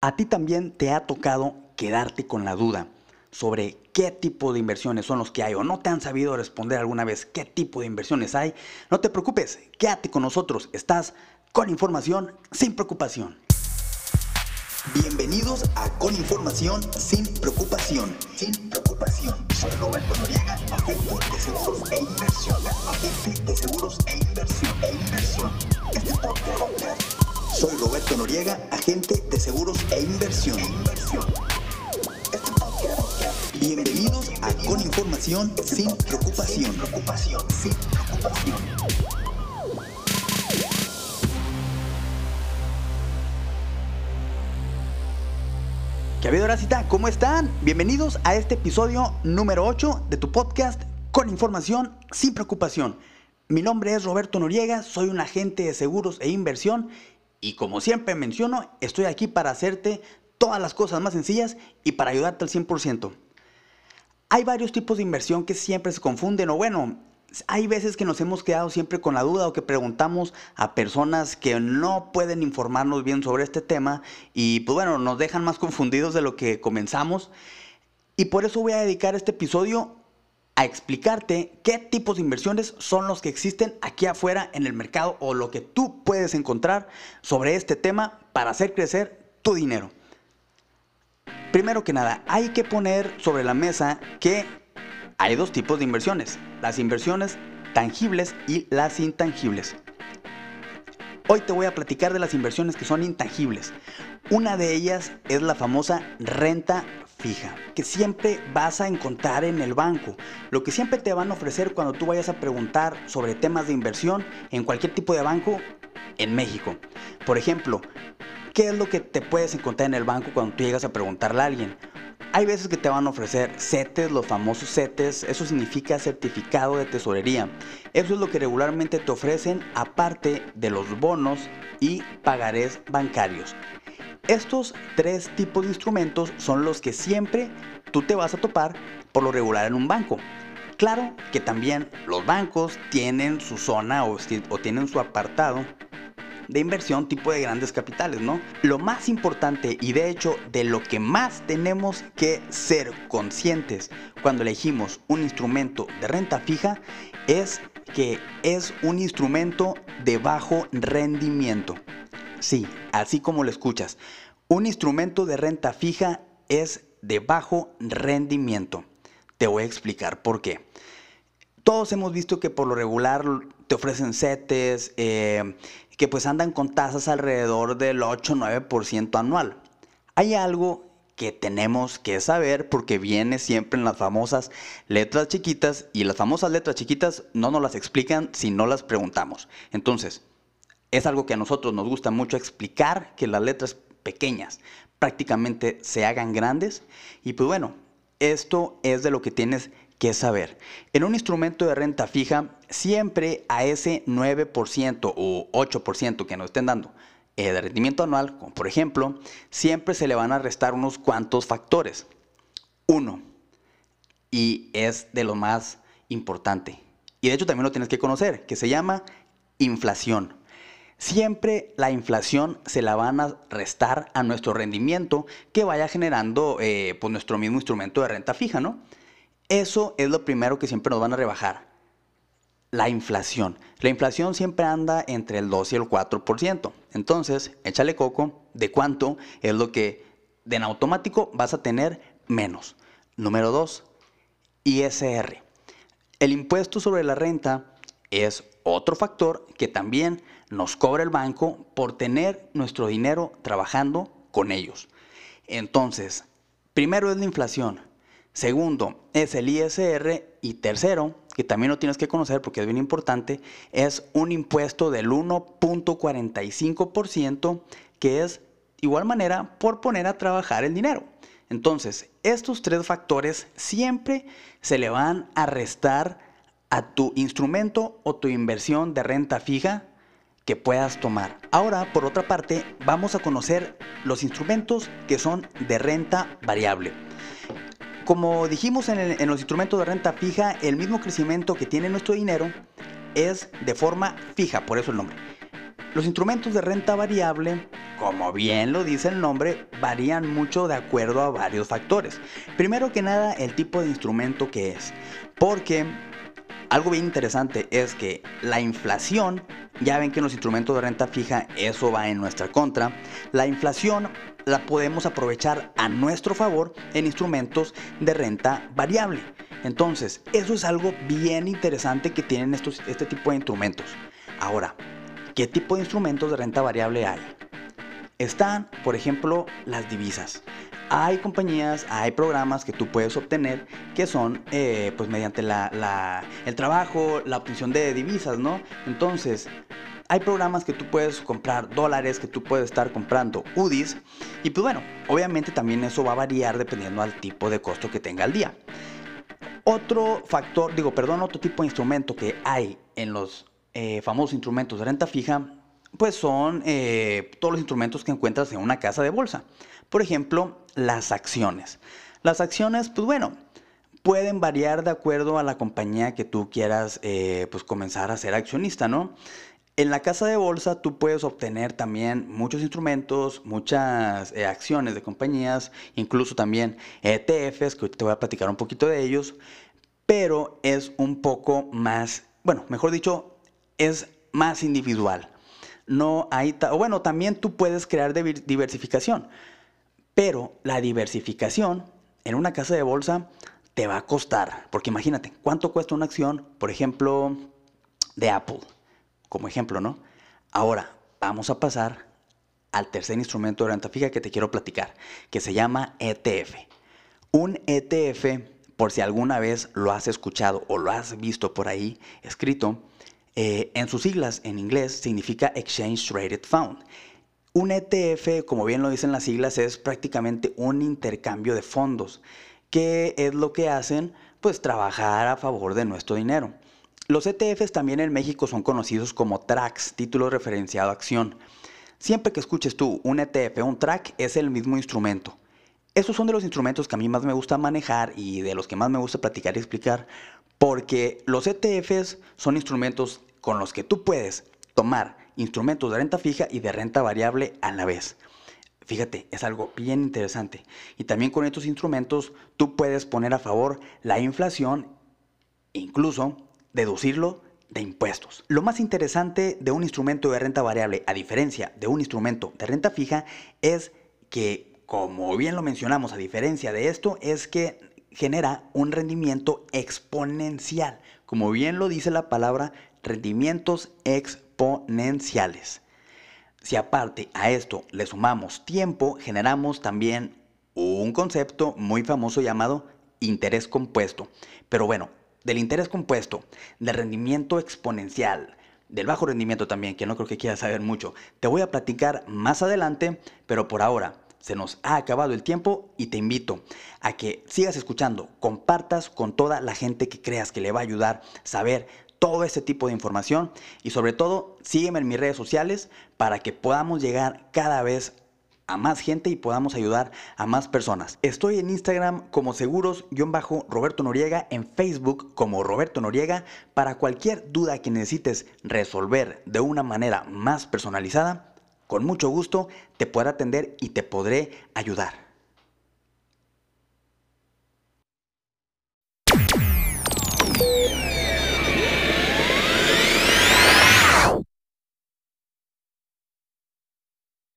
A ti también te ha tocado quedarte con la duda sobre qué tipo de inversiones son los que hay o no te han sabido responder alguna vez qué tipo de inversiones hay. No te preocupes, quédate con nosotros, estás con información sin preocupación. Bienvenidos a Con Información sin preocupación. Sin preocupación. Soy Roberto Noriega, agente de seguros e inversión. Agente de seguros e inversión. E inversión. Este soy Roberto Noriega, agente de seguros e inversión. Bienvenidos a Con Información sin preocupación. sin. ¿Qué ha habido, Racita? ¿Cómo están? Bienvenidos a este episodio número 8 de tu podcast Con Información sin preocupación. Mi nombre es Roberto Noriega, soy un agente de seguros e inversión y como siempre menciono, estoy aquí para hacerte todas las cosas más sencillas y para ayudarte al 100%. Hay varios tipos de inversión que siempre se confunden o bueno, hay veces que nos hemos quedado siempre con la duda o que preguntamos a personas que no pueden informarnos bien sobre este tema y pues bueno, nos dejan más confundidos de lo que comenzamos. Y por eso voy a dedicar este episodio a explicarte qué tipos de inversiones son los que existen aquí afuera en el mercado o lo que tú puedes encontrar sobre este tema para hacer crecer tu dinero. Primero que nada, hay que poner sobre la mesa que hay dos tipos de inversiones, las inversiones tangibles y las intangibles. Hoy te voy a platicar de las inversiones que son intangibles. Una de ellas es la famosa renta fija, que siempre vas a encontrar en el banco. Lo que siempre te van a ofrecer cuando tú vayas a preguntar sobre temas de inversión en cualquier tipo de banco en México. Por ejemplo, ¿qué es lo que te puedes encontrar en el banco cuando tú llegas a preguntarle a alguien? Hay veces que te van a ofrecer CETES, los famosos CETES, eso significa certificado de tesorería. Eso es lo que regularmente te ofrecen aparte de los bonos y pagarés bancarios. Estos tres tipos de instrumentos son los que siempre tú te vas a topar por lo regular en un banco. Claro que también los bancos tienen su zona o, tienen su apartado de inversión tipo de grandes capitales, ¿no? Lo más importante y de hecho de lo que más tenemos que ser conscientes cuando elegimos un instrumento de renta fija es que es un instrumento de bajo rendimiento. Sí, así como lo escuchas. Un instrumento de renta fija es de bajo rendimiento. Te voy a explicar por qué. Todos hemos visto que por lo regular te ofrecen CETES eh, que pues andan con tasas alrededor del 8-9% anual. Hay algo que tenemos que saber porque viene siempre en las famosas letras chiquitas y las famosas letras chiquitas no nos las explican si no las preguntamos. Entonces, es algo que a nosotros nos gusta mucho explicar, que las letras pequeñas prácticamente se hagan grandes. Y pues bueno, esto es de lo que tienes que saber. En un instrumento de renta fija, siempre a ese 9% o 8% que nos estén dando eh, de rendimiento anual, como por ejemplo, siempre se le van a restar unos cuantos factores. Uno, y es de lo más importante, y de hecho también lo tienes que conocer, que se llama inflación siempre la inflación se la van a restar a nuestro rendimiento que vaya generando eh, pues nuestro mismo instrumento de renta fija, ¿no? Eso es lo primero que siempre nos van a rebajar. La inflación. La inflación siempre anda entre el 2 y el 4%. Entonces, échale coco de cuánto es lo que en automático vas a tener menos. Número 2, ISR. El impuesto sobre la renta es otro factor que también nos cobra el banco por tener nuestro dinero trabajando con ellos. Entonces, primero es la inflación, segundo es el ISR y tercero, que también lo tienes que conocer porque es bien importante, es un impuesto del 1.45% que es igual manera por poner a trabajar el dinero. Entonces, estos tres factores siempre se le van a restar a tu instrumento o tu inversión de renta fija que puedas tomar. Ahora, por otra parte, vamos a conocer los instrumentos que son de renta variable. Como dijimos en, en, los instrumentos de renta fija, el mismo crecimiento que tiene nuestro dinero es de forma fija, por eso el nombre. Los instrumentos de renta variable, como bien lo dice el nombre, varían mucho de acuerdo a varios factores. Primero que nada, el tipo de instrumento que es. Porque algo bien interesante es que la inflación, ya ven que en los instrumentos de renta fija eso va en nuestra contra, la inflación la podemos aprovechar a nuestro favor en instrumentos de renta variable. Entonces, eso es algo bien interesante que tienen estos, este tipo de instrumentos. Ahora, ¿qué tipo de instrumentos de renta variable hay? Están, por ejemplo, las divisas hay compañías, hay programas que tú puedes obtener que son eh, pues mediante el trabajo, la obtención de divisas, ¿no? Entonces, hay programas que tú puedes comprar dólares, que tú puedes estar comprando UDIs y pues bueno, obviamente también eso va a variar dependiendo al tipo de costo que tenga el día. Otro factor, digo, perdón, otro tipo de instrumento que hay en los eh, famosos instrumentos de renta fija, pues son eh, todos los instrumentos que encuentras en una casa de bolsa. Por ejemplo, las acciones. Las acciones, pues bueno, pueden variar de acuerdo a la compañía que tú quieras eh, pues comenzar a ser accionista, ¿no? En la casa de bolsa tú puedes obtener también muchos instrumentos, muchas eh, acciones de compañías, incluso también ETFs, que te voy a platicar un poquito de ellos, pero es un poco más, bueno, mejor dicho, es más individual. No hay, bueno, también tú puedes crear diversificación. Pero la diversificación en una casa de bolsa te va a costar, porque imagínate, ¿cuánto cuesta una acción, por ejemplo, de Apple? Como ejemplo, ¿no? Ahora, vamos a pasar al tercer instrumento de renta fija que te quiero platicar, que se llama ETF. Un ETF, por si alguna vez lo has escuchado o lo has visto por ahí escrito, eh, en sus siglas en inglés significa Exchange Traded Fund. Un ETF, como bien lo dicen las siglas, es prácticamente un intercambio de fondos. ¿Qué es lo que hacen? Pues trabajar a favor de nuestro dinero. Los ETFs también en México son conocidos como TRACs, título referenciado a acción. Siempre que escuches tú un ETF, un TRAC es el mismo instrumento. Esos son de los instrumentos que a mí más me gusta manejar y de los que más me gusta platicar y explicar, porque los ETFs son instrumentos con los que tú puedes tomar instrumentos de renta fija y de renta variable a la vez. Fíjate, es algo bien interesante. Y también con estos instrumentos tú puedes poner a favor la inflación, incluso deducirlo de impuestos. Lo más interesante de un instrumento de renta variable, a diferencia de un instrumento de renta fija, es que, como bien lo mencionamos, a diferencia de esto, es que genera un rendimiento exponencial. Como bien lo dice la palabra, rendimientos exponenciales. Si aparte a esto le sumamos tiempo, generamos también un concepto muy famoso llamado interés compuesto. Pero bueno, del interés compuesto, del rendimiento exponencial, del bajo rendimiento también, que no creo que quieras saber mucho, te voy a platicar más adelante, pero por ahora se nos ha acabado el tiempo y te invito a que sigas escuchando, compartas con toda la gente que creas que le va a ayudar saber todo este tipo de información y sobre todo sígueme en mis redes sociales para que podamos llegar cada vez a más gente y podamos ayudar a más personas. Estoy en Instagram como seguros-roberto Noriega, en Facebook como Roberto Noriega. Para cualquier duda que necesites resolver de una manera más personalizada, con mucho gusto te podré atender y te podré ayudar.